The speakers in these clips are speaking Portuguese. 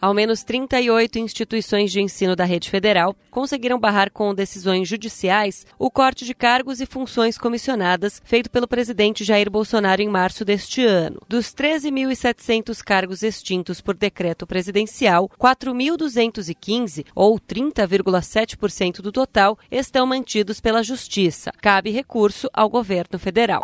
Ao menos 38 instituições de ensino da rede federal conseguiram barrar com decisões judiciais o corte de cargos e funções comissionadas feito pelo presidente Jair Bolsonaro em março deste ano. Dos 13.700 cargos extintos por decreto presidencial, 4.215, ou 30,7% do total, estão mantidos pela Justiça. Cabe recurso ao governo federal.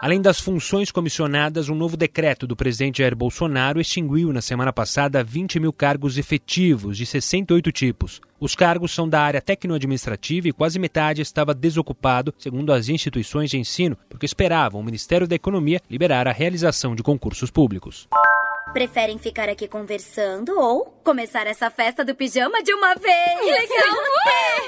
Além das funções comissionadas, um novo decreto do presidente Jair Bolsonaro extinguiu na semana passada 20 mil cargos efetivos de 68 tipos. Os cargos são da área tecno-administrativa e quase metade estava desocupado, segundo as instituições de ensino, porque esperavam o Ministério da Economia liberar a realização de concursos públicos. Preferem ficar aqui conversando ou começar essa festa do pijama de uma vez? Que legal!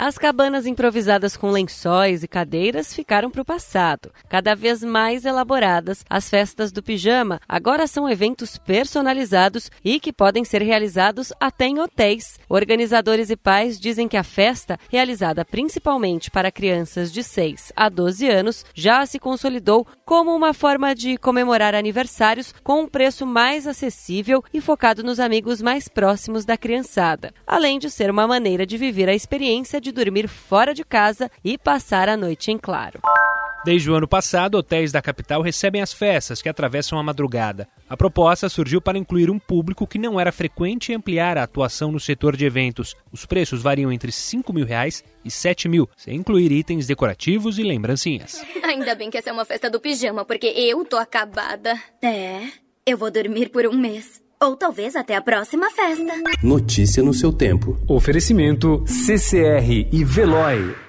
As cabanas improvisadas com lençóis e cadeiras ficaram para o passado. Cada vez mais elaboradas, as festas do pijama agora são eventos personalizados e que podem ser realizados até em hotéis. Organizadores e pais dizem que a festa, realizada principalmente para crianças de 6 a 12 anos, já se consolidou como uma forma de comemorar aniversários com um preço mais acessível e focado nos amigos mais próximos da criançada, além de ser uma maneira de viver a experiência de de dormir fora de casa e passar a noite em claro. Desde o ano passado, hotéis da capital recebem as festas que atravessam a madrugada. A proposta surgiu para incluir um público que não era frequente e ampliar a atuação no setor de eventos. Os preços variam entre 5 mil reais e 7 mil, sem incluir itens decorativos e lembrancinhas. Ainda bem que essa é uma festa do pijama, porque eu tô acabada. É, eu vou dormir por um mês. Ou talvez até a próxima festa. Notícia no seu tempo. Oferecimento CCR e Veloy.